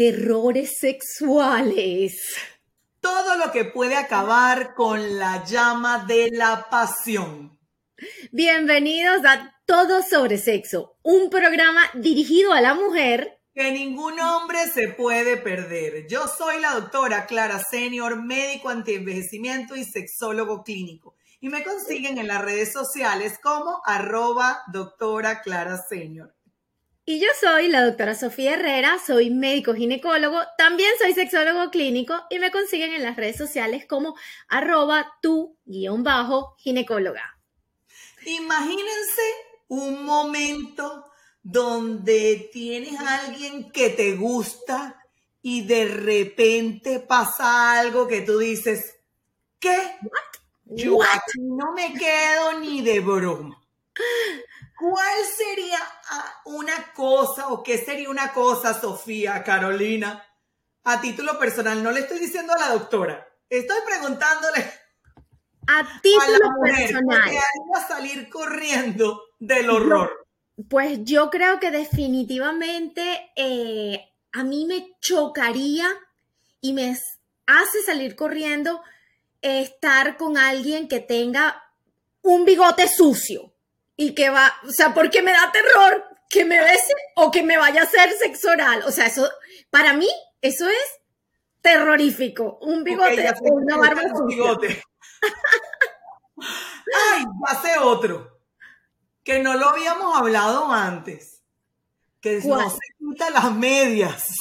terrores sexuales. Todo lo que puede acabar con la llama de la pasión. Bienvenidos a Todo sobre Sexo, un programa dirigido a la mujer que ningún hombre se puede perder. Yo soy la doctora Clara Senior, médico antienvejecimiento y sexólogo clínico. Y me consiguen en las redes sociales como arroba doctora Clara Senior. Y yo soy la doctora Sofía Herrera, soy médico ginecólogo, también soy sexólogo clínico y me consiguen en las redes sociales como arroba tu guion bajo ginecóloga. Imagínense un momento donde tienes a alguien que te gusta y de repente pasa algo que tú dices, ¿qué? Yo no me quedo ni de broma. ¿Cuál sería ah, una cosa o qué sería una cosa, Sofía, Carolina, a título personal? No le estoy diciendo a la doctora, estoy preguntándole a título a la mujer, personal. ¿Qué haría salir corriendo del horror? Pues yo creo que definitivamente eh, a mí me chocaría y me hace salir corriendo estar con alguien que tenga un bigote sucio y que va, o sea, porque me da terror que me bese o que me vaya a hacer sexo oral. O sea, eso, para mí, eso es terrorífico. Un bigote una barba bigote. Ay, hace otro. Que no lo habíamos hablado antes. Que no se quita las medias.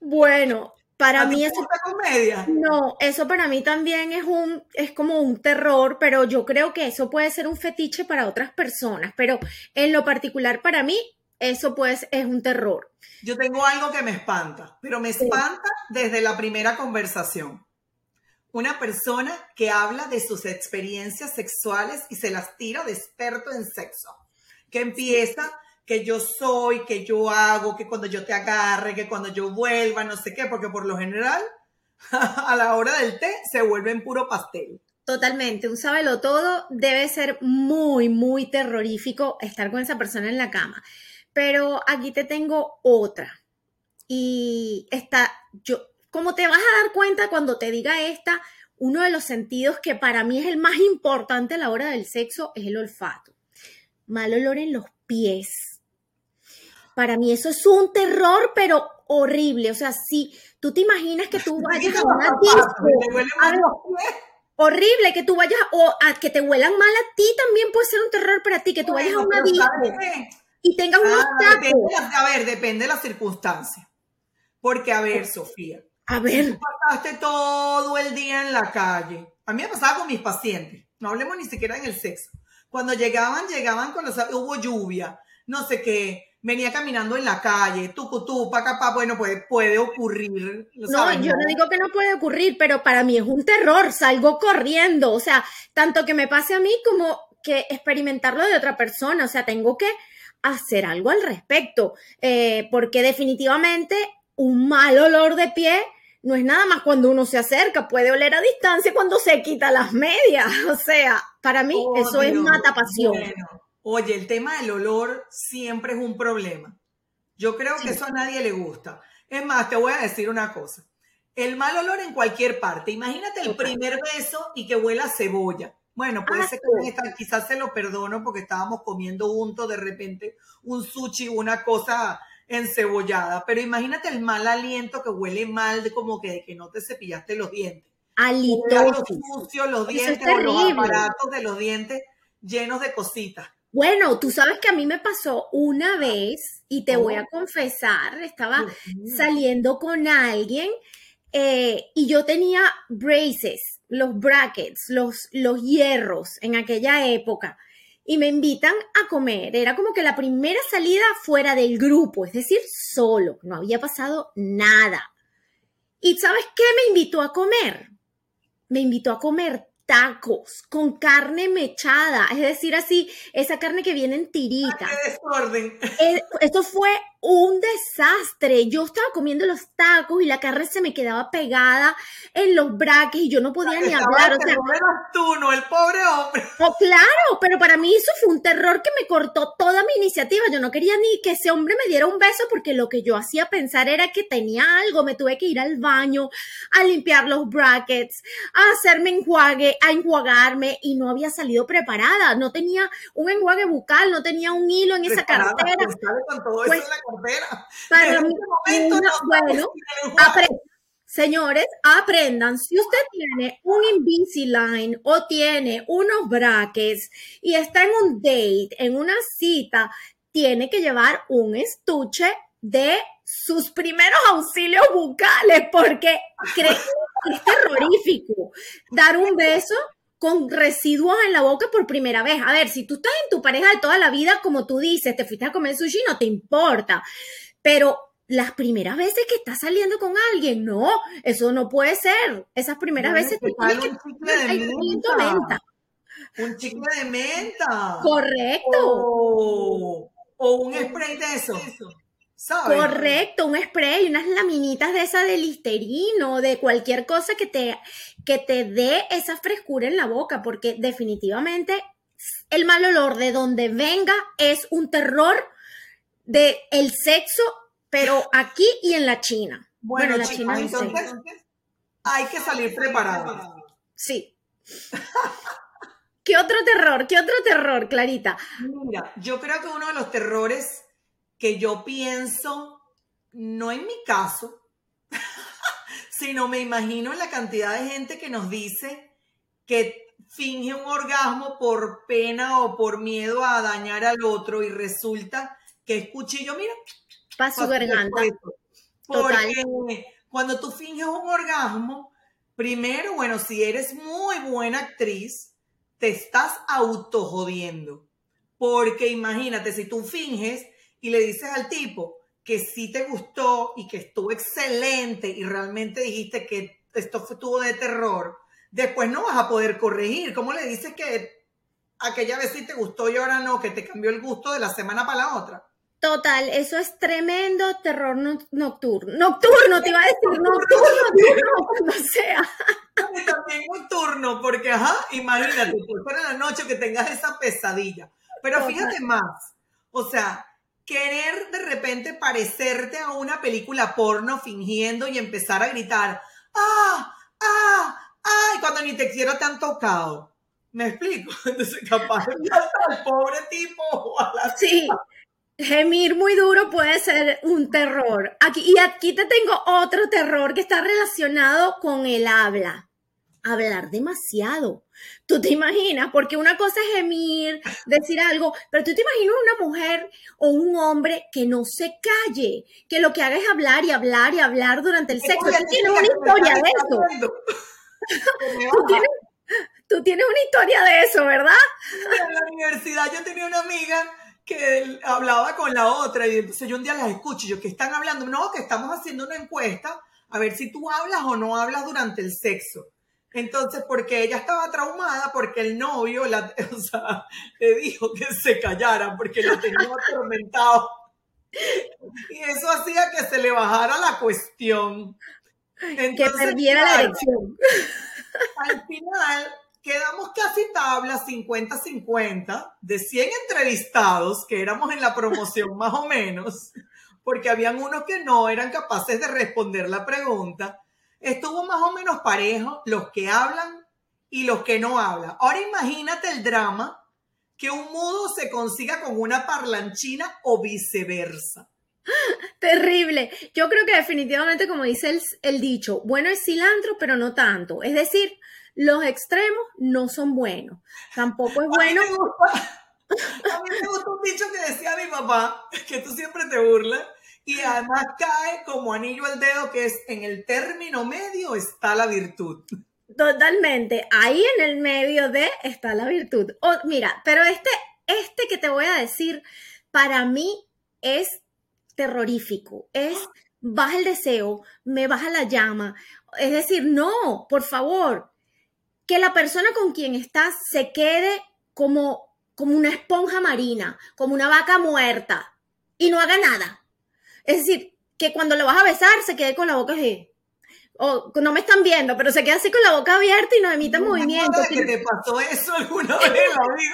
Bueno, para mí eso comedia? No, eso para mí también es un es como un terror, pero yo creo que eso puede ser un fetiche para otras personas, pero en lo particular para mí eso pues es un terror. Yo tengo algo que me espanta, pero me espanta desde la primera conversación. Una persona que habla de sus experiencias sexuales y se las tira de experto en sexo, que empieza que yo soy, que yo hago, que cuando yo te agarre, que cuando yo vuelva, no sé qué, porque por lo general a la hora del té se vuelve en puro pastel. Totalmente, un sábelo todo debe ser muy, muy terrorífico estar con esa persona en la cama. Pero aquí te tengo otra. Y está, yo, como te vas a dar cuenta cuando te diga esta, uno de los sentidos que para mí es el más importante a la hora del sexo es el olfato. Mal olor en los pies para mí eso es un terror, pero horrible. O sea, si tú te imaginas que tú vayas a una disco, horrible que tú vayas o a que te huelan mal a ti también puede ser un terror para ti que tú vayas a una disco y tengas unos ah, tacos. a ver, depende de la circunstancia. Porque a ver, Sofía, a ver, tú pasaste todo el día en la calle. A mí me pasaba con mis pacientes. No hablemos ni siquiera en el sexo. Cuando llegaban, llegaban con los hubo lluvia, no sé qué venía caminando en la calle, tucutú, pa, bueno, puede, puede ocurrir. No, yo no digo que no puede ocurrir, pero para mí es un terror, salgo corriendo, o sea, tanto que me pase a mí como que experimentarlo de otra persona, o sea, tengo que hacer algo al respecto, eh, porque definitivamente un mal olor de pie no es nada más cuando uno se acerca, puede oler a distancia cuando se quita las medias, o sea, para mí oh, eso es mata pasión. Oye, el tema del olor siempre es un problema. Yo creo que eso a nadie le gusta. Es más, te voy a decir una cosa. El mal olor en cualquier parte. Imagínate el primer beso y que huela a cebolla. Bueno, puede ah, ser que quizás se lo perdono porque estábamos comiendo juntos de repente un sushi, una cosa encebollada. Pero imagínate el mal aliento que huele mal, de como que de que no te cepillaste los dientes. Alitosis. Los sucios, los dientes, o los aparatos de los dientes llenos de cositas. Bueno, tú sabes que a mí me pasó una vez y te voy a oh. confesar, estaba saliendo con alguien eh, y yo tenía braces, los brackets, los, los hierros en aquella época y me invitan a comer. Era como que la primera salida fuera del grupo, es decir, solo, no había pasado nada. ¿Y sabes qué me invitó a comer? Me invitó a comer tacos con carne mechada, es decir, así, esa carne que viene en tirita. ¡Qué desorden! Eh, esto fue un desastre. Yo estaba comiendo los tacos y la carne se me quedaba pegada en los braques y yo no podía ni hablar. O sea, no tú, no el pobre hombre. Oh, claro, pero para mí eso fue un terror que me cortó toda mi iniciativa. Yo no quería ni que ese hombre me diera un beso porque lo que yo hacía pensar era que tenía algo. Me tuve que ir al baño a limpiar los brackets, a hacerme enjuague, a enjuagarme y no había salido preparada. No tenía un enjuague bucal, no tenía un hilo en esa cartera. Pues, con todo Pues, eso en la Para En mí, este momento no bueno, señores, aprendan. Si usted tiene un Invisalign o tiene unos brackets y está en un date, en una cita, tiene que llevar un estuche de sus primeros auxilios bucales porque es terrorífico dar un beso con residuos en la boca por primera vez. A ver, si tú estás en tu pareja de toda la vida, como tú dices, te fuiste a comer sushi, no te importa. Pero las primeras veces que estás saliendo con alguien, no, eso no puede ser. Esas primeras veces que tú tienes que menta. Un chicle de menta. Correcto. O, o un spray de eso. ¿Sabes? Correcto, un spray, unas laminitas de esa de listerino, de cualquier cosa que te, que te dé esa frescura en la boca, porque definitivamente el mal olor de donde venga es un terror de el sexo, pero aquí y en la China. Bueno, en la China entonces hay que salir preparados. Sí. ¿Qué otro terror? ¿Qué otro terror, Clarita? Mira, yo creo que uno de los terrores que yo pienso, no en mi caso, sino me imagino en la cantidad de gente que nos dice que finge un orgasmo por pena o por miedo a dañar al otro y resulta que es cuchillo, mira, Para su garganta. Total. Porque cuando tú finges un orgasmo, primero, bueno, si eres muy buena actriz, te estás autojodiendo. Porque imagínate, si tú finges y le dices al tipo que sí te gustó y que estuvo excelente y realmente dijiste que esto estuvo de terror, después no vas a poder corregir. ¿Cómo le dices que aquella vez sí te gustó y ahora no, que te cambió el gusto de la semana para la otra? Total, eso es tremendo terror no- nocturno. Nocturno, te iba a decir nocturno, nocturno, cuando sea. También nocturno, porque ajá, imagínate, pues fuera la noche que tengas esa pesadilla. Pero Total. fíjate más, o sea, querer de repente parecerte a una película porno fingiendo y empezar a gritar, ah, ah, ah, y cuando ni te quiero te han tocado. ¿Me explico? Entonces, capaz de al pobre tipo o a la Sí, gemir muy duro puede ser un terror. Aquí, y aquí te tengo otro terror que está relacionado con el habla. Hablar demasiado. Tú te imaginas, porque una cosa es gemir, decir algo, pero tú te imaginas una mujer o un hombre que no se calle, que lo que haga es hablar y hablar y hablar durante el sexo. Tú tienes una historia de eso. Tú tienes, tú tienes una historia de eso, ¿verdad? en la universidad yo tenía una amiga que hablaba con la otra y entonces yo un día las escucho y yo, ¿qué están hablando? No, que estamos haciendo una encuesta a ver si tú hablas o no hablas durante el sexo. Entonces, porque ella estaba traumada porque el novio la, o sea, le dijo que se callara porque lo tenía atormentado. Y eso hacía que se le bajara la cuestión. Que Entonces, perdiera la claro, erección. al final quedamos casi tablas 50-50 de 100 entrevistados que éramos en la promoción más o menos, porque habían unos que no eran capaces de responder la pregunta. Estuvo más o menos parejo los que hablan y los que no hablan. Ahora imagínate el drama que un mudo se consiga con una parlanchina o viceversa. Terrible. Yo creo que definitivamente, como dice el, el dicho, bueno es cilantro, pero no tanto. Es decir, los extremos no son buenos. Tampoco es bueno. A mí me gusta, a mí me gusta un dicho que decía mi papá, que tú siempre te burlas, y además cae como anillo al dedo, que es en el término medio está la virtud. Totalmente. Ahí en el medio de está la virtud. Oh, mira, pero este, este que te voy a decir, para mí es terrorífico. Es baja el deseo, me baja la llama. Es decir, no, por favor, que la persona con quien estás se quede como, como una esponja marina, como una vaca muerta y no haga nada. Es decir, que cuando lo vas a besar se quede con la boca así. O no me están viendo, pero se queda así con la boca abierta y no emite no movimiento. Que, te pasó eso alguna vez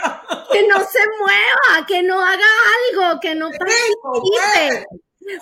la que no se mueva, que no haga algo, que no participe.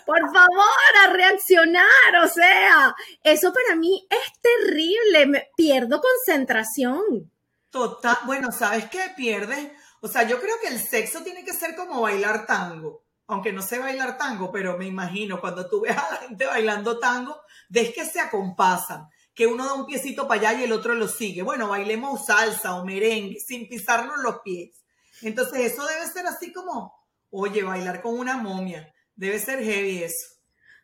Por favor, a reaccionar. O sea, eso para mí es terrible. Me pierdo concentración. Total. Bueno, ¿sabes qué pierdes? O sea, yo creo que el sexo tiene que ser como bailar tango aunque no sé bailar tango, pero me imagino cuando tú ves a la gente bailando tango, ves que se acompasan, que uno da un piecito para allá y el otro lo sigue. Bueno, bailemos salsa o merengue sin pisarnos los pies. Entonces eso debe ser así como, oye, bailar con una momia. Debe ser heavy eso.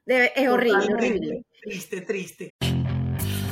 es horrible, horrible. Triste, triste.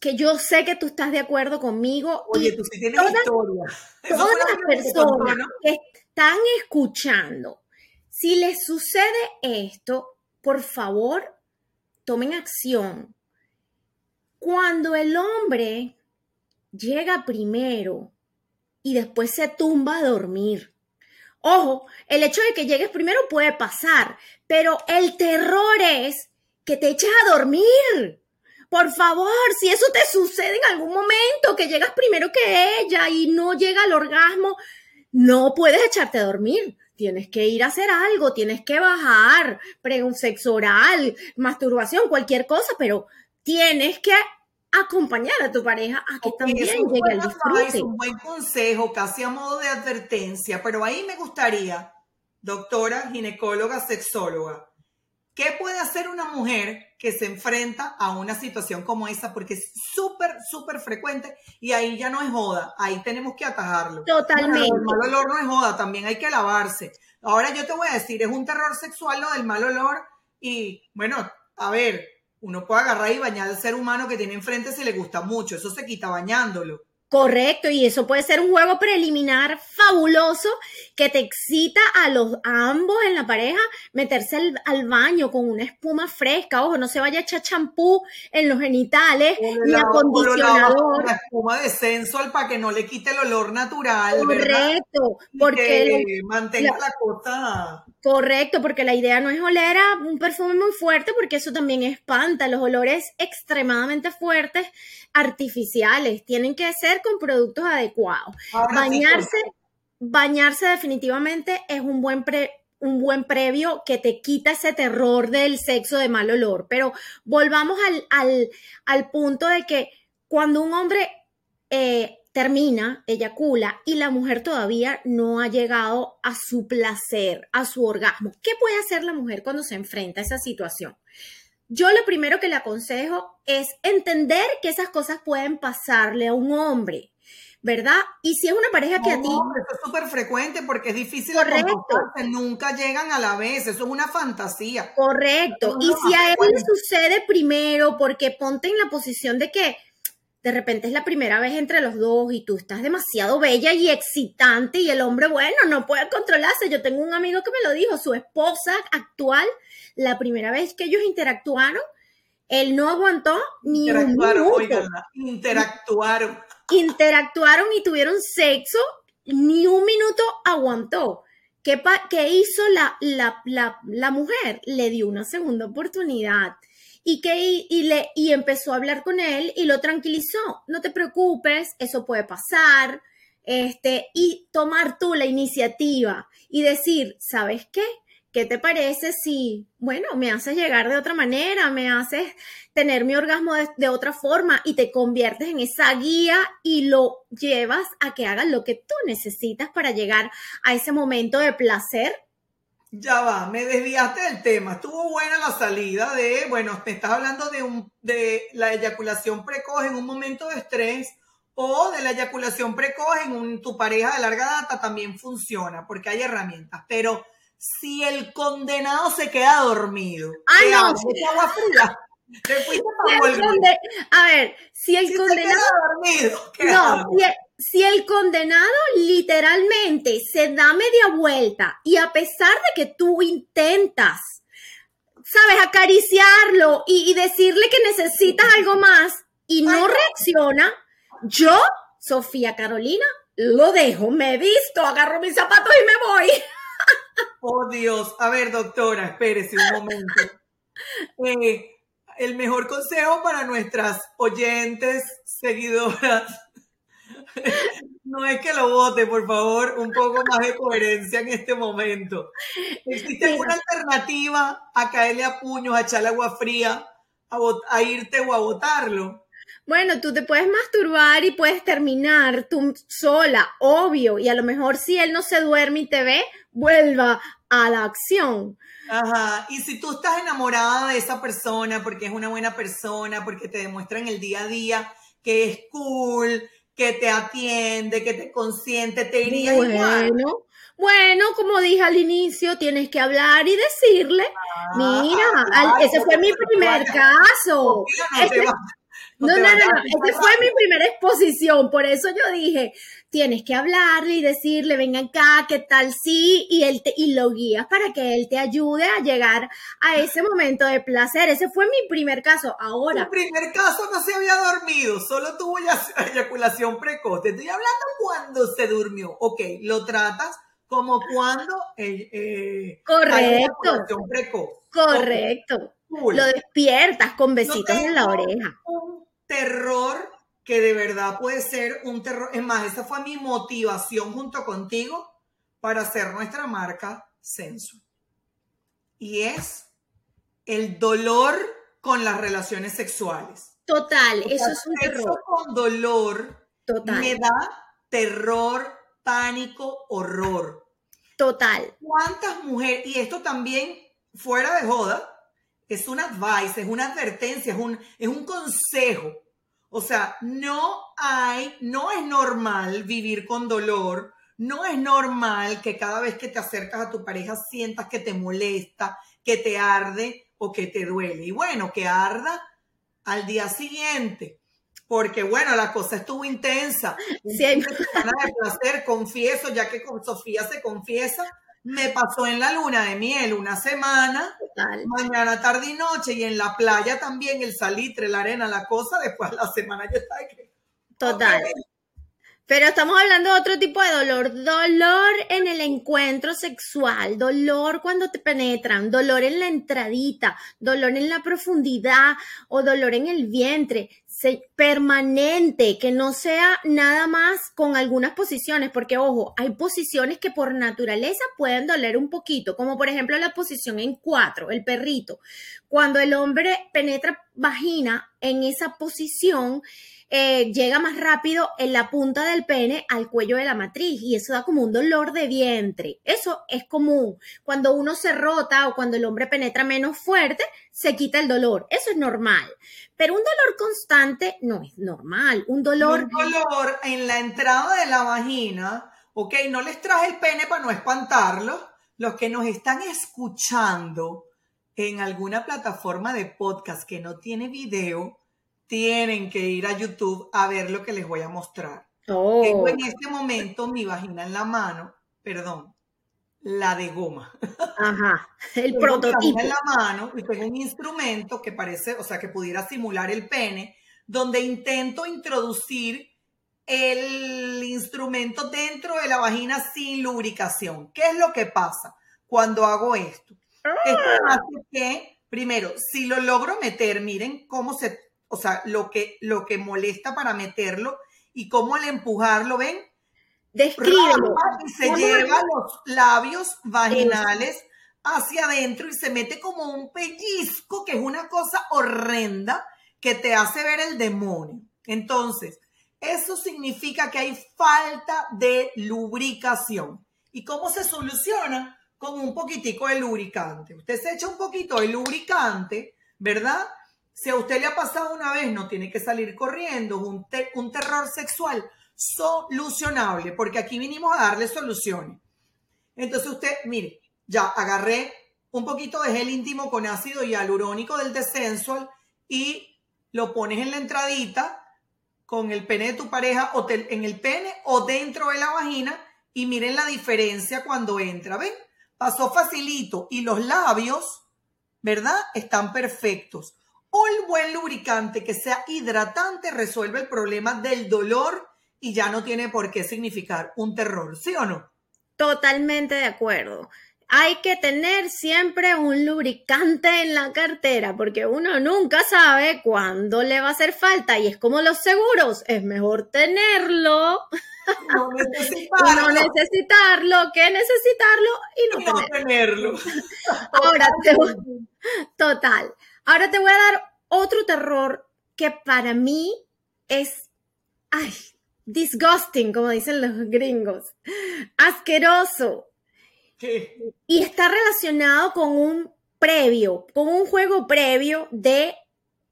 que yo sé que tú estás de acuerdo conmigo. Oye, tú sí tienes historia. todas las personas que están escuchando, si les sucede esto, por favor, tomen acción. Cuando el hombre llega primero y después se tumba a dormir. Ojo, el hecho de que llegues primero puede pasar, pero el terror es que te eches a dormir. Por favor, si eso te sucede en algún momento, que llegas primero que ella y no llega al orgasmo, no puedes echarte a dormir. Tienes que ir a hacer algo, tienes que bajar, sexo oral, masturbación, cualquier cosa, pero tienes que acompañar a tu pareja a que también llegue al disfrute. Es un buen consejo, casi a modo de advertencia, pero ahí me gustaría, doctora, ginecóloga, sexóloga, ¿Qué puede hacer una mujer que se enfrenta a una situación como esa? Porque es súper, súper frecuente y ahí ya no es joda, ahí tenemos que atajarlo. Totalmente. el mal olor no es joda, también hay que lavarse. Ahora yo te voy a decir, es un terror sexual lo del mal olor y bueno, a ver, uno puede agarrar y bañar al ser humano que tiene enfrente si le gusta mucho, eso se quita bañándolo. Correcto, y eso puede ser un juego preliminar fabuloso que te excita a los ambos en la pareja meterse al, baño con una espuma fresca, ojo, no se vaya a echar champú en los genitales ni acondicionador. Una espuma de sensual para que no le quite el olor natural. Correcto, porque mantenga la, cosa. Correcto, porque la idea no es oler a un perfume muy fuerte, porque eso también espanta. Los olores extremadamente fuertes, artificiales, tienen que ser con productos adecuados. bañarse, bañarse definitivamente es un buen un buen previo que te quita ese terror del sexo de mal olor. Pero volvamos al, al, punto de que cuando un hombre eh, termina, eyacula, y la mujer todavía no ha llegado a su placer, a su orgasmo, ¿qué puede hacer la mujer cuando se enfrenta a esa situación? Yo lo primero que le aconsejo es entender que esas cosas pueden pasarle a un hombre, ¿verdad? Y si es una pareja que a ti... Eso es súper frecuente porque es difícil Correcto. nunca llegan a la vez, eso es una fantasía. Correcto. y si a él le sucede primero, porque ponte en la posición de que de repente es la primera vez entre los dos y tú estás demasiado bella y excitante y el hombre, bueno, no puede controlarse. Yo tengo un amigo que me lo dijo, su esposa actual, la primera vez que ellos interactuaron, él no aguantó ni un minuto. interactuaron. Interactuaron y tuvieron sexo, ni un minuto aguantó. ¿Qué, qué hizo la, la, la, la mujer? Le dio una segunda oportunidad y que y, le y empezó a hablar con él y lo tranquilizó. No te preocupes, eso puede pasar. este, y tomar tú la iniciativa y decir, ¿sabes qué? ¿Qué te parece si, bueno, me haces llegar de otra manera, me haces tener mi orgasmo de, otra forma y te conviertes en esa guía y lo llevas a que hagas lo que tú necesitas para llegar a ese momento de placer? Ya va, me desviaste del tema. Estuvo buena la salida de, bueno, me estás hablando de, un, de la eyaculación precoz en un momento de estrés o de la eyaculación precoz en tu pareja de larga data también funciona porque hay herramientas, pero si el condenado se queda dormido. Ah, no. agua fría. Te fuiste para si conde... A ver, si el si condenado. Se queda dormido. No, si el, si el condenado literalmente se da media vuelta y a pesar de que tú intentas, sabes, acariciarlo y, y decirle que necesitas algo más y no Ay, reacciona, yo, Sofía Carolina, lo dejo, me he visto, agarro mis zapatos y me voy. Dios, a ver doctora, espérese un momento. Eh, el mejor consejo para nuestras oyentes, seguidoras, no es que lo vote, por favor, un poco más de coherencia en este momento. ¿Existe alguna alternativa a caerle a puños, a echarle agua fría, a, irte o a botarlo? Bueno, tú te puedes masturbar y puedes terminar tú sola, obvio, y a lo mejor si él no se duerme y te ve, vuelva a la acción. Ajá, y si tú estás enamorada de esa persona porque es una buena persona, porque te demuestra en el día a día que es cool, que te atiende, que te consiente, te iría igual. Bueno, bueno, como dije al inicio, tienes que hablar y decirle, mira, al- claro, ese fue mi primer caso. Mira, no te Este- No, no, no, esa fue mi primera exposición, por eso yo dije, tienes que hablarle y decirle, ven acá, qué tal sí, y él te, y lo guías para que él te ayude a llegar a ese momento de placer. Ese fue mi primer caso. Ahora, Tu primer caso no se había dormido, solo tuvo ya eyaculación precoz. Te estoy hablando cuando se durmió. Ok, lo tratas como cuando eh, eh, Correcto. precoz. correcto, cool. lo despiertas con besitos en la oreja. Un terror que de verdad puede ser un terror. Es más, esa fue mi motivación junto contigo para hacer nuestra marca Sensu. Y es el dolor con las relaciones sexuales. Total, O eso es un sexo terror. con dolor Total, me da terror, pánico, horror. total. ¿Cuántas mujeres, y esto también fuera de joda, es un advice, es una advertencia, es un, es un consejo. O sea, no hay, no es normal vivir con dolor, no es normal que cada vez que te acercas a tu pareja sientas que te molesta, que te arde o que te duele. Y bueno, que arda al día siguiente. Porque bueno, la cosa estuvo intensa. Sí, hay- Un fin de semana de placer, confieso, ya que con Sofía se confiesa, me pasó en la luna de miel una semana, Total. mañana, tarde y noche, y en la playa también, el salitre, la arena, la cosa, después de la semana yo estaba que... Total. Pero estamos hablando de otro tipo de dolor, dolor en el encuentro sexual, dolor cuando te penetran, dolor en la entradita, dolor en la profundidad o dolor en el vientre, permanente, que no sea nada más con algunas posiciones, porque ojo, hay posiciones que por naturaleza pueden doler un poquito, como por ejemplo la posición en cuatro, el perrito. Cuando el hombre penetra vagina en esa posición, eh, llega más rápido en la punta del pene al cuello de la matriz y eso da como un dolor de vientre. Eso es común. Cuando uno se rota o cuando el hombre penetra menos fuerte, se quita el dolor. Eso es normal. Pero un dolor constante no es normal. Un dolor... Un dolor en la entrada de la vagina, ok, no les traje el pene para no espantarlos, los que nos están escuchando en alguna plataforma de podcast que no tiene video, tienen que ir a YouTube a ver lo que les voy a mostrar. Oh, Tengo en este momento mi vagina en la mano, perdón, la de goma. ajá. El Tengo mi prototipo. vagina en la mano y tengo un instrumento que parece, o sea, que pudiera simular el pene, donde intento introducir el instrumento dentro de la vagina sin lubricación. ¿Qué es lo que pasa cuando hago esto? Esto hace que, primero, si lo logro meter, miren cómo se, o sea, lo que, lo que molesta para meterlo y cómo al empujarlo, ven, Descríbelo. y se lleva los labios vaginales hacia adentro y se mete como un pellizco, que es una cosa horrenda que te hace ver el demonio. Entonces, eso significa que hay falta de lubricación. ¿Y cómo se soluciona? Con un poquitico de lubricante. Usted se echa un poquito de lubricante, ¿verdad? Si a usted le ha pasado una vez, no tiene que salir corriendo, un, un terror sexual solucionable, porque aquí vinimos a darle soluciones. Entonces usted, mire, ya agarré un poquito de gel íntimo con ácido hialurónico del Desensual y lo pones en la entradita con el pene de tu pareja o en el pene o dentro de la vagina y miren la diferencia cuando entra. ¿Ven? Pasó facilito y los labios, ¿verdad? Están perfectos. El buen lubricante que sea hidratante resuelve el problema del dolor y ya no tiene por qué significar un terror, ¿sí o no? Totalmente de acuerdo. Hay que tener siempre un lubricante en la cartera porque uno nunca sabe cuándo le va a hacer falta y es como los seguros, es mejor tenerlo No y no necesitarlo. necesitarlo que necesitarlo y no y no tenerlo. tenerlo. Ahora te voy- total. Ahora te voy a dar otro terror que para mí es, ay, disgusting, como dicen los gringos, asqueroso. Y está relacionado con un previo, con un juego previo de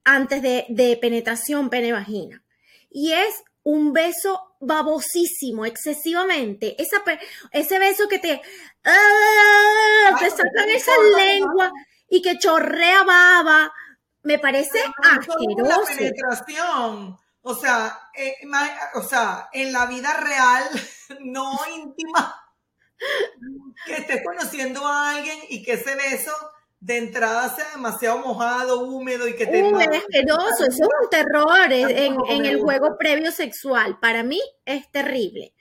antes de, de penetración pene-vagina. Y es un beso babosísimo, excesivamente. Esa, ese beso que te, ¡ah! te sacan pero esa lengua y que chorrea baba. Me parece Eso es La asqueroso. penetración. O sea, eh, o sea, en la vida real, no íntima, que estés conociendo a alguien y que ese beso de entrada sea demasiado mojado, húmedo y que te... Es asqueroso, eso es un terror en, el juego previo sexual. Para mí es terrible.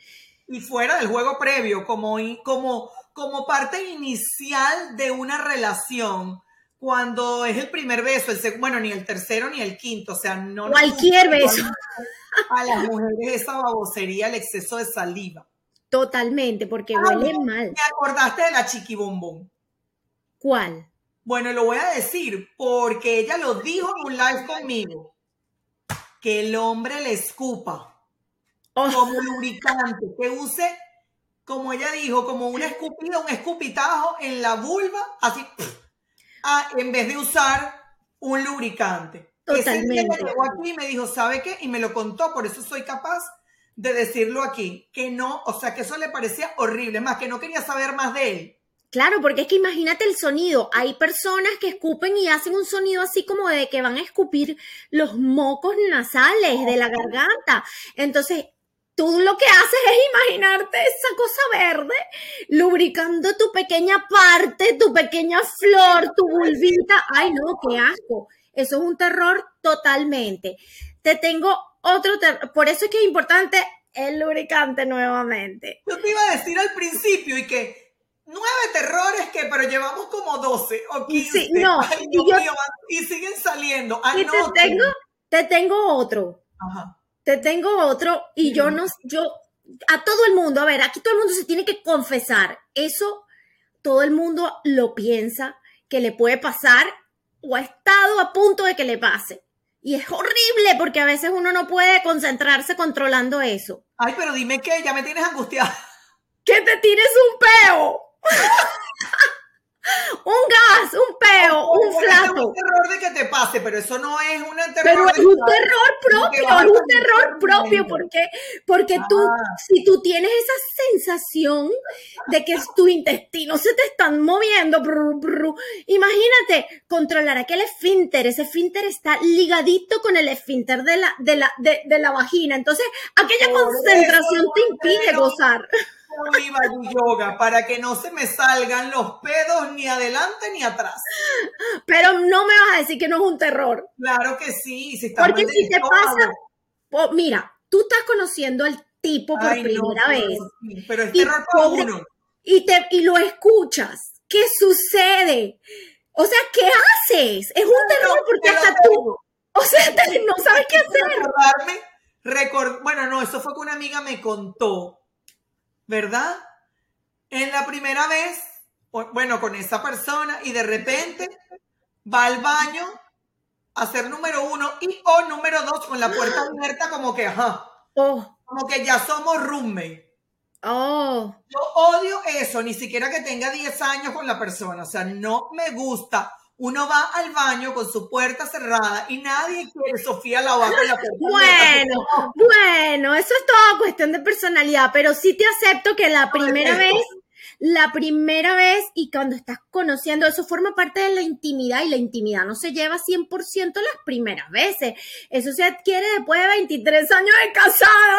Y fuera del juego previo, como, como, como parte inicial de una relación, cuando es el primer beso, el bueno, ni el tercero ni el quinto, o sea, no... Cualquier beso. A las mujeres esa babosería, el exceso de saliva. Totalmente, porque Ah, huele mal. Me acordaste de la chiquibombón. ¿Cuál? Bueno, lo voy a decir porque ella lo dijo en un live conmigo. Que el hombre le escupa Oh, como lubricante, que use, como ella dijo, como una escupida, un escupitajo en la vulva, así, ah, en vez de usar un lubricante. Ese día ella Totalmente. llegó aquí y me dijo, ¿sabe qué? Y me lo contó, por eso soy capaz de decirlo aquí, que no, o sea, que eso le parecía horrible, más que no quería saber más de él. claro, porque es que imagínate el sonido. Hay personas que escupen y hacen un sonido así como de que van a escupir los mocos nasales de la garganta. Entonces, tú lo que haces es imaginarte esa cosa verde lubricando tu pequeña parte, tu pequeña flor, tu vulvita. Ay, no, qué asco. Eso es un terror totalmente. Te tengo otro terror. Por eso es que es importante el lubricante nuevamente. Yo te iba a decir al principio y que nueve terrores que, pero llevamos como 12 o 15. Sí, no, Ay, y Dios yo- mío, y siguen saliendo. Y te tengo, te tengo otro. Ajá. Te tengo otro y yo no, yo, a todo el mundo, a ver, aquí todo el mundo se tiene que confesar. Eso todo el mundo lo piensa que le puede pasar o ha estado a punto de que le pase. Y es horrible porque a veces uno no puede concentrarse controlando eso. Ay, pero dime que ya me tienes angustiada. Que te tires un peo. un peo, un Porque es flato. un terror de que te pase, pero eso no es un terror. Pero es un terror propio, es un terror propio, porque, porque tú, Ah. si tú tienes esa sensación de que tu intestino se te están moviendo, brr, brr, imagínate controlar aquel esfínter, ese esfínter está ligadito con el esfínter de la, de la, de, de la vagina, entonces aquella Por concentración eso, te impide gozar. Yoga para que no se me salgan los pedos ni adelante ni atrás. Pero no me vas a decir que no es un terror. Claro que sí, si Porque si te pasa, mira, tú estás conociendo al tipo por Ay, primera vez. Pero es Y terror para uno. y, te, y lo escuchas. ¿Qué sucede? O sea, ¿qué haces? Es un terror porque hasta tú, o sea, te- no sabes qué hacer. recordarme, bueno, no, eso fue que una amiga me contó ¿verdad? En la primera vez, bueno, con esa persona y de repente va al baño a ser número uno y o número dos con la puerta abierta como que, ajá, Oh, como que ya somos roommate. oh. Yo odio eso, ni siquiera que tenga 10 años con la persona, o sea, no me gusta. Uno va al baño con su puerta cerrada y nadie quiere Sofía la va con la puerta abierta. Bueno, bueno, eso es toda cuestión de personalidad, pero sí te acepto que la primera vez, la primera vez y cuando estás conociendo, eso forma parte de la intimidad y la intimidad no se lleva 100% las primeras veces. Eso se adquiere después de 23 años de casada.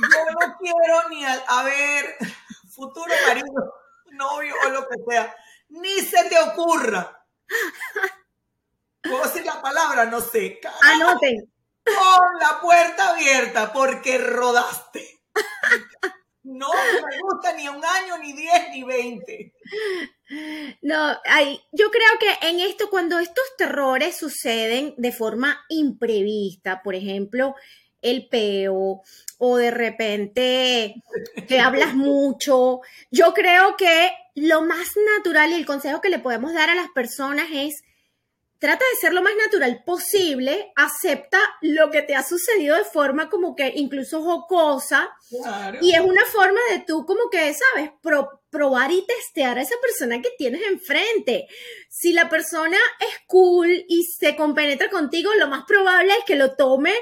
Yo no quiero ni al, a ver, futuro marido, novio o lo que sea, ni se te ocurra. ¿Puedo decir la palabra? No sé. Anoten. Con la puerta abierta porque rodaste. No me gusta ni un año, ni 10, ni 20. No, yo creo que en esto, cuando estos terrores suceden de forma imprevista, por ejemplo, el peo o de repente que hablas mucho, yo creo que lo más natural y el consejo que le podemos dar a las personas es trata de ser lo más natural posible, acepta lo que te ha sucedido de forma como que incluso jocosa, Claro. y es una forma de tú como que, ¿sabes? Pro- probar y testear a esa persona que tienes enfrente. Si la persona es cool y se compenetra contigo, lo más probable es que lo tome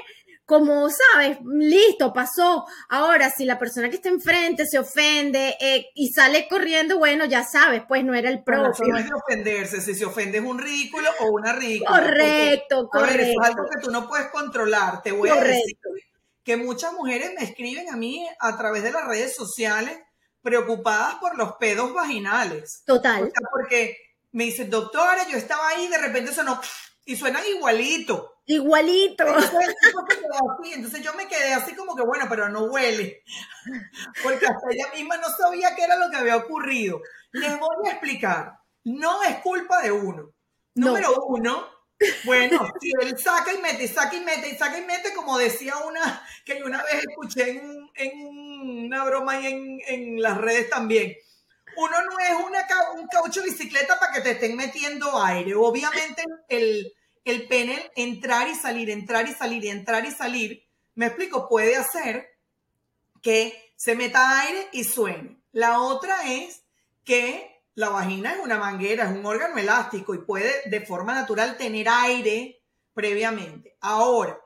como, ¿sabes? Listo, pasó. Ahora, si la persona que está enfrente se ofende eh, y sale corriendo, bueno, ya sabes, pues no era el propio. no es de ofenderse, si se ofende es un ridículo o una ridícula. Correcto, porque, A ver, eso es correcto. algo que tú no puedes controlar. Te voy a Correcto. decir que muchas mujeres me escriben a mí a través de las redes sociales preocupadas por los pedos vaginales. O Total. sea, porque me dicen, doctora, yo estaba ahí, de repente sonó y suenan igualito. Igualito. Entonces, yo me quedé así como que, bueno, pero no huele. Porque hasta ella misma no sabía qué era lo que había ocurrido. Les voy a explicar. No es culpa de uno. No. Número uno, bueno, si él saca y mete, saca y mete, y saca y mete, como decía una, que yo una vez escuché en, un- en una broma y en, en las redes también. Uno no es una, un caucho de bicicleta para que te estén metiendo aire. Obviamente el, el pene entrar y salir, entrar y salir, entrar y salir, me explico, puede hacer que se meta aire y suene. La otra es que la vagina es una manguera, es un órgano elástico y puede de forma natural tener aire previamente. Ahora,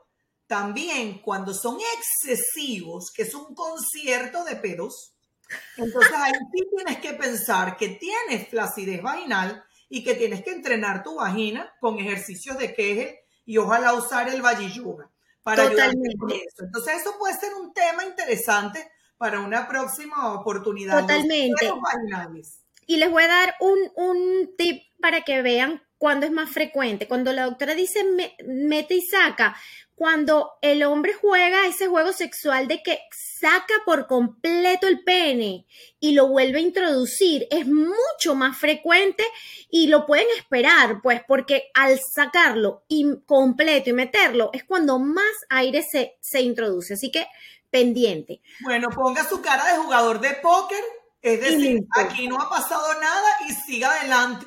también cuando son excesivos, que es un concierto de pedos, entonces ahí tienes que pensar que tienes flacidez vaginal y que tienes que entrenar tu vagina con ejercicios de Kegel y ojalá usar el Valle Yoga para Totalmente. con eso. Entonces eso puede ser un tema interesante para una próxima oportunidad. Totalmente. vaginales. Y les voy a dar un, un tip para que vean cuándo es más frecuente. Cuando la doctora dice me- mete y saca, cuando el hombre juega ese juego sexual de que saca por completo el pene y lo vuelve a introducir, es mucho más frecuente y lo pueden esperar, pues, porque al sacarlo y completo y meterlo es cuando más aire se, se introduce. Así que pendiente. Bueno, ponga su cara de jugador de póker, es decir, aquí no ha pasado nada y siga adelante.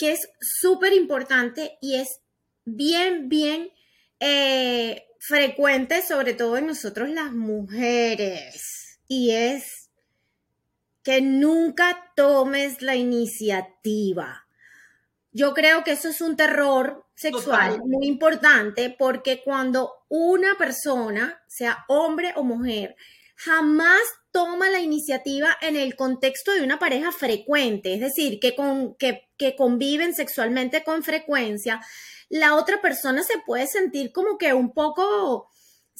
que es súper importante y es bien, bien eh, frecuente, sobre todo en nosotros las mujeres, y es que nunca tomes la iniciativa. Yo creo que eso es un terror sexual Total. muy importante porque cuando una persona, sea hombre o mujer, jamás toma la iniciativa en el contexto de una pareja frecuente, es decir, que, con, que, conviven sexualmente con frecuencia, la otra persona se puede sentir como que un poco,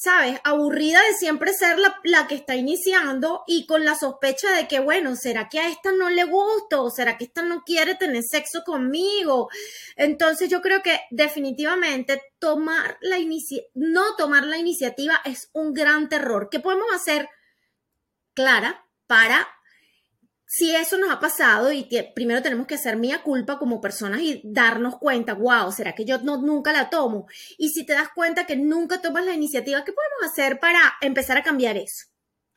¿sabes? Aburrida de siempre ser la, la que está iniciando y con la sospecha de que, bueno, ¿será que a esta no le gusto? ¿O será que esta no quiere tener sexo conmigo? Entonces yo creo que definitivamente tomar la no tomar la iniciativa es un gran terror. ¿Qué podemos hacer, Clara, para si eso nos ha pasado y primero tenemos que hacer mía culpa como personas y darnos cuenta, wow, ¿será que yo no, nunca la tomo? Y si te das cuenta que nunca tomas la iniciativa, ¿qué podemos hacer para empezar a cambiar eso?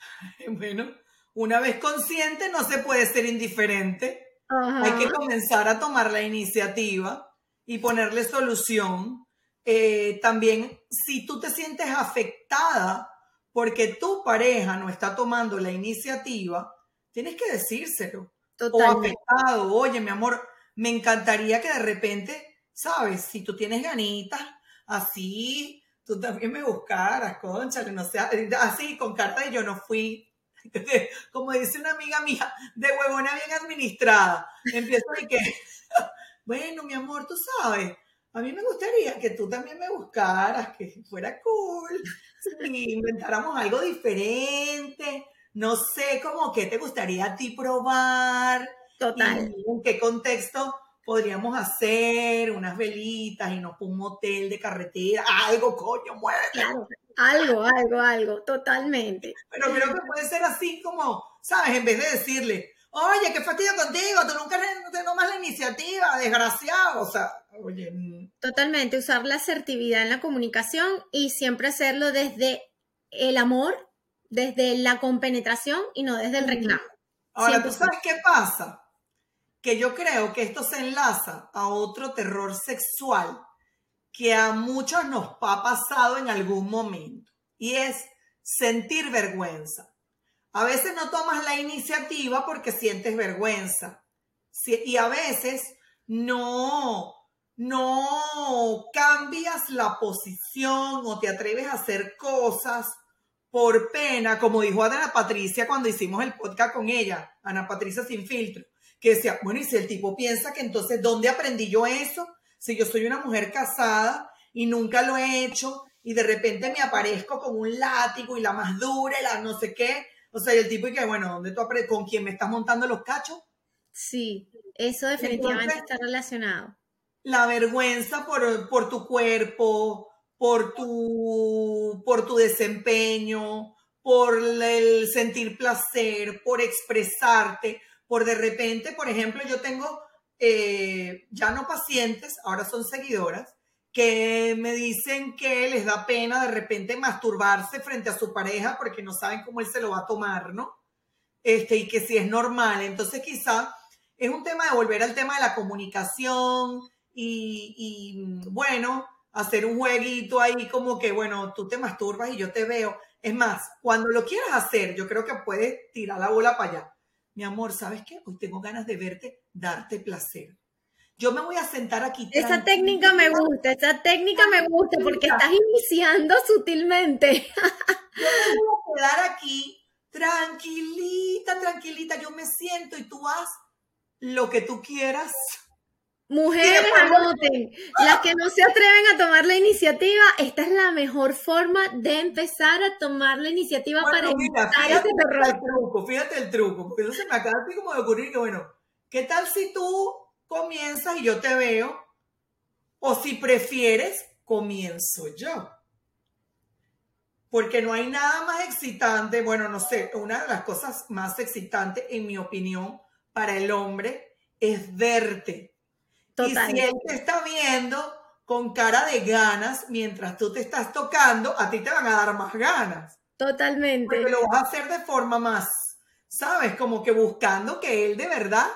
Bueno, una vez consciente no se puede ser indiferente. Ajá. Hay que comenzar a tomar la iniciativa y ponerle solución. Eh, también, si tú te sientes afectada porque tu pareja no está tomando la iniciativa, tienes que decírselo. O Totalmente. afectado, oye, mi amor, me encantaría que de repente, sabes, si tú tienes ganitas, así, tú también me buscaras, concha, que no sea, así, con carta de yo no fui. Como dice una amiga mía, de huevona bien administrada. Empiezo de que, bueno, mi amor, tú sabes, a mí me gustaría que tú también me buscaras, que fuera cool, inventáramos algo diferente. No sé, como qué te gustaría a ti probar. Total. Y en qué contexto podríamos hacer unas velitas y nos un motel de carretera, algo, coño, mueve. Claro. Algo, algo, algo, totalmente. Pero creo que puede ser así como, ¿sabes? En vez de decirle, oye, qué fastidio contigo, tú nunca te tomas la iniciativa, desgraciado. O sea, oye, mm, Totalmente, usar la asertividad en la comunicación y siempre hacerlo desde el amor, desde la compenetración y no desde el reclamo. Ahora, ¿tú 100%. sabes qué pasa? Que yo creo que esto se enlaza a otro terror sexual que a muchos nos ha pasado en algún momento y es sentir vergüenza. A veces no tomas la iniciativa porque sientes vergüenza y a veces no, no cambias la posición o te atreves a hacer cosas por pena, como dijo Ana Patricia cuando hicimos el podcast con ella, Ana Patricia sin filtro, que decía, bueno, y si el tipo piensa que entonces, ¿dónde aprendí yo eso? Si yo soy una mujer casada y nunca lo he hecho y de repente me aparezco con un látigo y la más dura y la no sé qué, o sea, y el tipo y que, bueno, ¿dónde tú aprendes? ¿Con quién me estás montando los cachos? Sí, eso definitivamente Entonces- está relacionado. la vergüenza por, por tu cuerpo, por tu, por tu desempeño, por el sentir placer, por expresarte, por de repente, por ejemplo, yo tengo eh, ya no pacientes, ahora son seguidoras, que me dicen que les da pena de repente masturbarse frente a su pareja porque no saben cómo él se lo va a tomar, ¿no? Este, y que si es normal. Entonces quizá es un tema de volver al tema de la comunicación y, y, bueno, hacer un jueguito ahí como que, bueno, tú te masturbas y yo te veo. Es más, cuando lo quieras hacer, yo creo que puedes tirar la bola para allá. Mi amor, ¿sabes qué? Hoy tengo ganas de verte, darte placer. Yo me voy a sentar aquí. Esa técnica me gusta, esa técnica me gusta porque estás iniciando sutilmente. Yo me voy a quedar aquí tranquilita, tranquilita. Yo me siento y tú haz lo que tú quieras. Mujeres, anoten, las que no se atreven a tomar la iniciativa, esta es la mejor forma de empezar a tomar la iniciativa para Bueno, mira, evitar fíjate ese el truco, fíjate el truco, porque eso se me acaba así como de ocurrir que, bueno, ¿qué tal si tú comienzas y yo te veo? O si prefieres, comienzo yo. Porque no hay nada más excitante, bueno, no sé, una de las cosas más excitantes, en mi opinión, para el hombre es verte. Total. Y si él te está viendo con cara de ganas mientras tú te estás tocando, a ti te van a dar más ganas. Totalmente. Porque lo vas a hacer de forma más, ¿sabes? Como que buscando que él de verdad,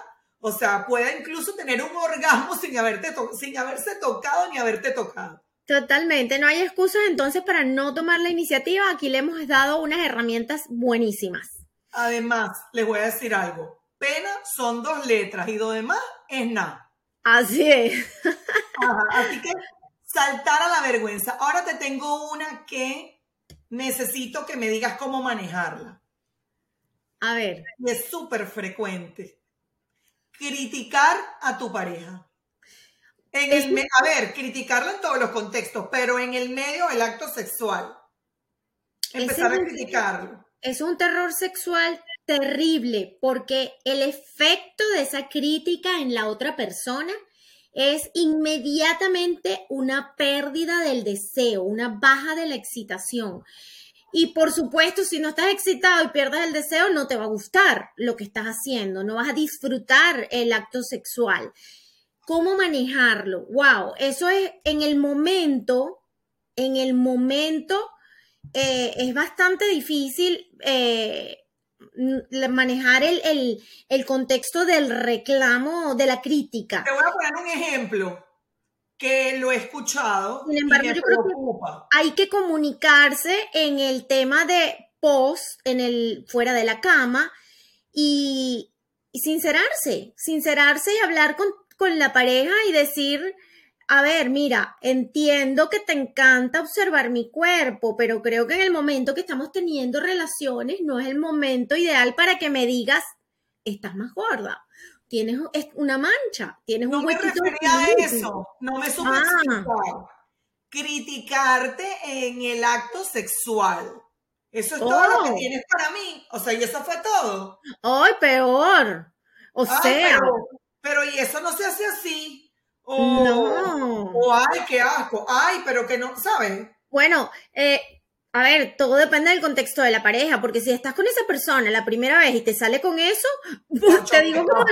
o sea, pueda incluso tener un orgasmo sin, haberte to- sin haberse tocado ni haberte tocado. Totalmente, no hay excusas entonces para no tomar la iniciativa. Aquí le hemos dado unas herramientas buenísimas. Además, les voy a decir algo. Pena son dos letras y lo demás es nada. Así es. Ajá, así que saltar a la vergüenza. Ahora te tengo una que necesito que me digas cómo manejarla. A ver. Y es súper frecuente. Criticar a tu pareja. En el a ver, criticarlo en todos los contextos, pero en el medio del acto sexual. Empezar a un- criticarlo. Es un terror sexual terrible porque el efecto de esa crítica en la otra persona es inmediatamente una pérdida del deseo, una baja de la excitación. Y por supuesto, si no estás excitado y pierdes el deseo, no te va a gustar lo que estás haciendo, no vas a disfrutar el acto sexual. ¿Cómo manejarlo? Wow, eso es en el momento, en el momento eh, es bastante difícil eh, manejar el, el- el contexto del reclamo, de la crítica. Te voy a poner un ejemplo que lo he escuchado Sin y embargo, me yo creo que-. Hay que comunicarse en el tema de post, en el fuera de la cama y, y sincerarse, sincerarse y hablar con, con la pareja y decir, a ver, mira, entiendo que te encanta observar mi cuerpo, pero creo que en el momento que estamos teniendo relaciones no es el momento ideal para que me digas, estás más gorda, tienes es una mancha, tienes No un me huequito. refería a pequeñito". eso, no me supe Ah. explicar. Criticarte en el acto sexual. Eso es todo lo que Oh. tienes para mí. O sea, y eso fue todo. ¡Ay, peor! O Ay, sea, pero, pero y eso no se hace así. O, No. o ay, qué asco. Ay, pero que no, ¿sabes? bueno, eh, a ver, todo depende del contexto de la pareja, porque si estás con esa persona la primera vez y te sale con eso, pues, te digo como,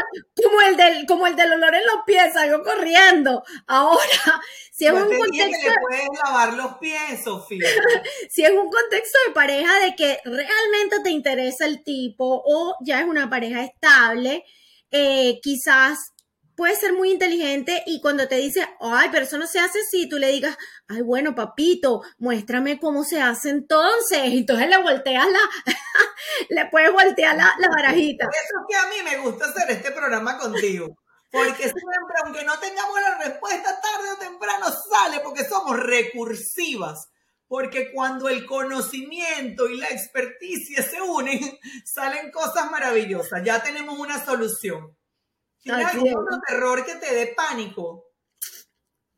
como el del, como el del olor en los pies, salgo corriendo. Ahora, si es Yo un te dije contexto que le puedes lavar los pies, Sofía. si es un contexto de pareja de que realmente te interesa el tipo o ya es una pareja estable, eh, quizás puede ser muy inteligente y cuando te dice, ay, pero eso no se hace así, tú le digas, ay, bueno, papito, muéstrame cómo se hace entonces. Y Entonces le volteas la, le puedes voltear la, la barajita. Por eso es que a mí me gusta hacer este programa contigo. Porque siempre, aunque no tengamos la respuesta, tarde o temprano sale porque somos recursivas. Porque cuando el conocimiento y la experticia se unen, salen cosas maravillosas. Ya tenemos una solución. ¿Tienes Así algún es. otro terror que te dé pánico?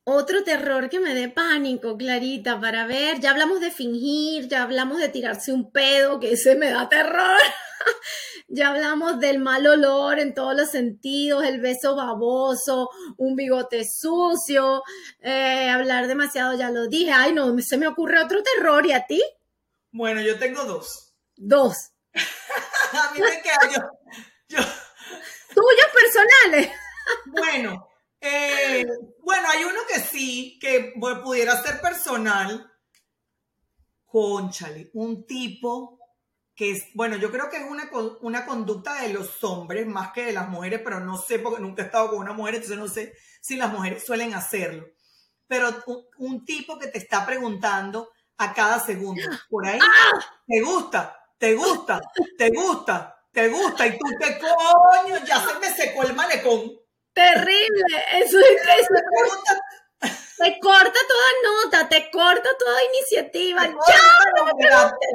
Otro terror que me dé pánico, Clarita, para ver, ya hablamos de fingir, ya hablamos de tirarse un pedo, que ese me da terror. ya hablamos del mal olor en todos los sentidos, el beso baboso, un bigote sucio, eh, hablar demasiado, ya lo dije. Ay, no, se me ocurre otro terror, ¿y a ti? Bueno, yo tengo dos. Dos. A mí me queda yo. yo Tuyos personales. Bueno, eh, bueno, hay uno que sí, que pudiera ser personal. Conchale, un tipo que es, bueno, yo creo que es una, una conducta de los hombres más que de las mujeres, pero no sé porque nunca he estado con una mujer, entonces no sé si las mujeres suelen hacerlo. Pero un, un tipo que te está preguntando a cada segundo, por ahí, ¿te gusta? ¿Te gusta? ¿Te gusta? ¿Te gusta? Y tú te coño, ya se me secó el malecón. Terrible. Eso es eso. pregunta, Te corta toda nota, te corta toda iniciativa. te Ya, no preguntes.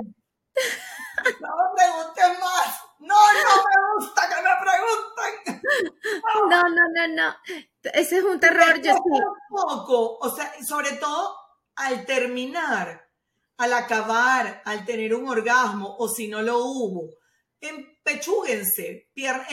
No me preguntes más. No, no me gusta que me pregunten. No, no, no, no. Ese es un terror, yo sí. Poco, o sea, sobre todo al terminar, al acabar, al tener un orgasmo o si no lo hubo, empechúguense, pier-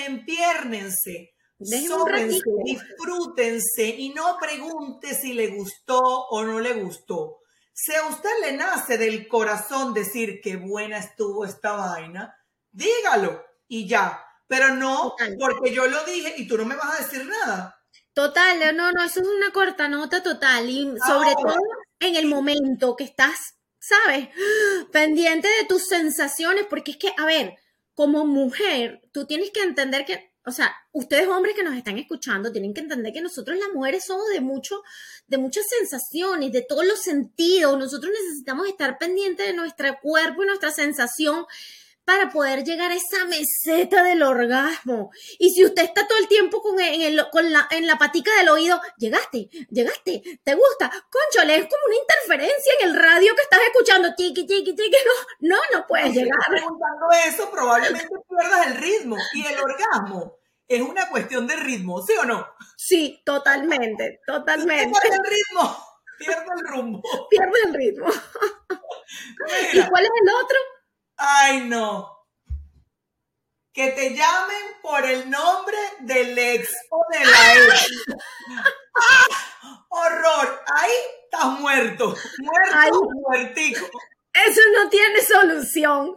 un sóbense, disfrútense y no pregunte si le gustó o no le gustó. Si a usted le nace del corazón decir qué buena estuvo esta vaina, dígalo y ya. Pero no Total. porque yo lo dije y tú no me vas a decir nada. Total, no, no, eso es una corta nota total. Y sobre Ahora. todo en el momento que estás, ¿sabes? Pendiente de tus sensaciones, porque es que, a ver, como mujer, tú tienes que entender que o sea, ustedes hombres que nos están escuchando tienen que entender que nosotros las mujeres somos de mucho, de muchas sensaciones, de todos los sentidos. Nosotros necesitamos estar pendientes de nuestro cuerpo y nuestra sensación para poder llegar a esa meseta del orgasmo. Y si usted está todo el tiempo con, en, el, con la, en la patica del oído, llegaste, llegaste, te gusta, conchole, es como una interferencia en el radio que estás escuchando, chiqui, chiqui, chiqui, no, no, no puedes Si llegar. preguntando eso, probablemente pierdas el ritmo. Y el orgasmo es una cuestión de ritmo, ¿sí o no? Sí, totalmente, totalmente. pierde el ritmo, pierde el rumbo. Pierde el ritmo. ¿Y cuál es el otro? Ay no. Que te llamen por el nombre del ex o de la ex. ¡Ah! Horror. Ahí estás muerto. Muerto, Ay. muertico. Eso no tiene solución.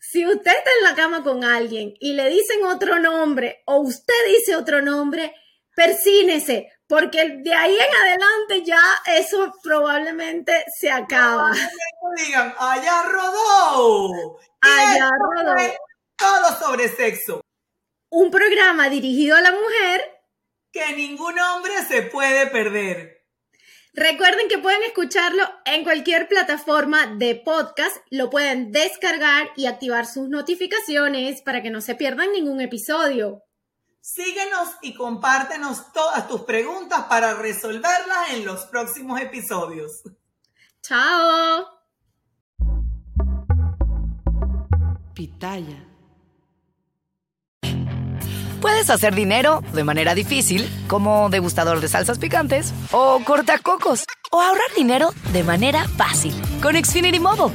Si usted está en la cama con alguien y le dicen otro nombre o usted dice otro nombre, persínese, porque de ahí en adelante ya eso probablemente se acaba. Digan, allá rodó. Allá rodó. Todo sobre sexo. Un programa dirigido a la mujer. Que ningún hombre se puede perder. Recuerden que pueden escucharlo en cualquier plataforma de podcast, lo pueden descargar y activar sus notificaciones para que no se pierdan ningún episodio. Síguenos y compártenos todas tus preguntas para resolverlas en los próximos episodios. ¡Chao! Pitaya. Puedes hacer dinero de manera difícil, como degustador de salsas picantes, o cortacocos, o ahorrar dinero de manera fácil con Xfinity Mobile.